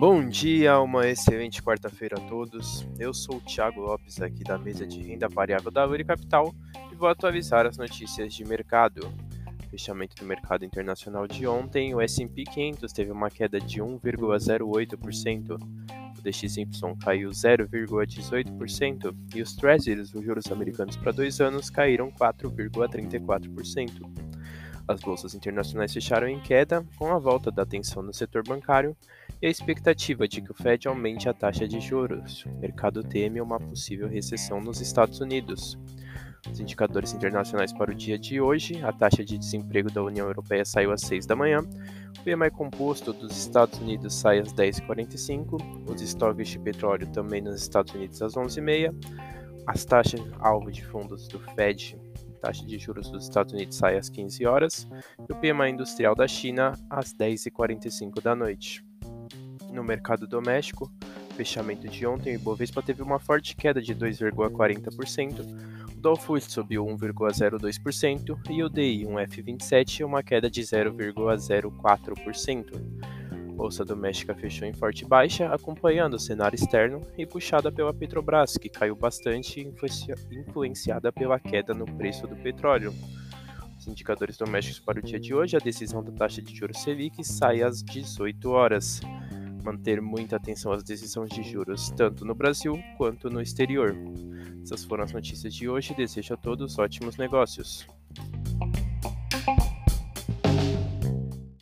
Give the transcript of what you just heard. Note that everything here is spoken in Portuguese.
Bom dia, uma excelente quarta-feira a todos. Eu sou o Thiago Lopes, aqui da mesa de renda variável da Uri Capital, e vou atualizar as notícias de mercado. Fechamento do mercado internacional de ontem, o S&P 500 teve uma queda de 1,08%, o DXY caiu 0,18% e os Treasuries, os juros americanos para dois anos, caíram 4,34%. As bolsas internacionais fecharam em queda, com a volta da tensão no setor bancário e a expectativa de que o Fed aumente a taxa de juros. O mercado teme uma possível recessão nos Estados Unidos. Os indicadores internacionais para o dia de hoje, a taxa de desemprego da União Europeia saiu às 6 da manhã, o PMI composto dos Estados Unidos sai às 10h45, os estoques de petróleo também nos Estados Unidos às 11h30, as taxas alvo de fundos do Fed taxa de juros dos Estados Unidos sai às 15 horas e o PMI industrial da China às 10h45 da noite. No mercado doméstico, fechamento de ontem, o Ibovespa teve uma forte queda de 2,40%, o Dow subiu 1,02% e o DI, um F27, uma queda de 0,04%. Bolsa doméstica fechou em forte baixa, acompanhando o cenário externo e puxada pela Petrobras, que caiu bastante, influenciada pela queda no preço do petróleo. Os indicadores domésticos para o dia de hoje, a decisão da taxa de juros Selic sai às 18 horas manter muita atenção às decisões de juros, tanto no Brasil quanto no exterior. Essas foram as notícias de hoje. Desejo a todos ótimos negócios.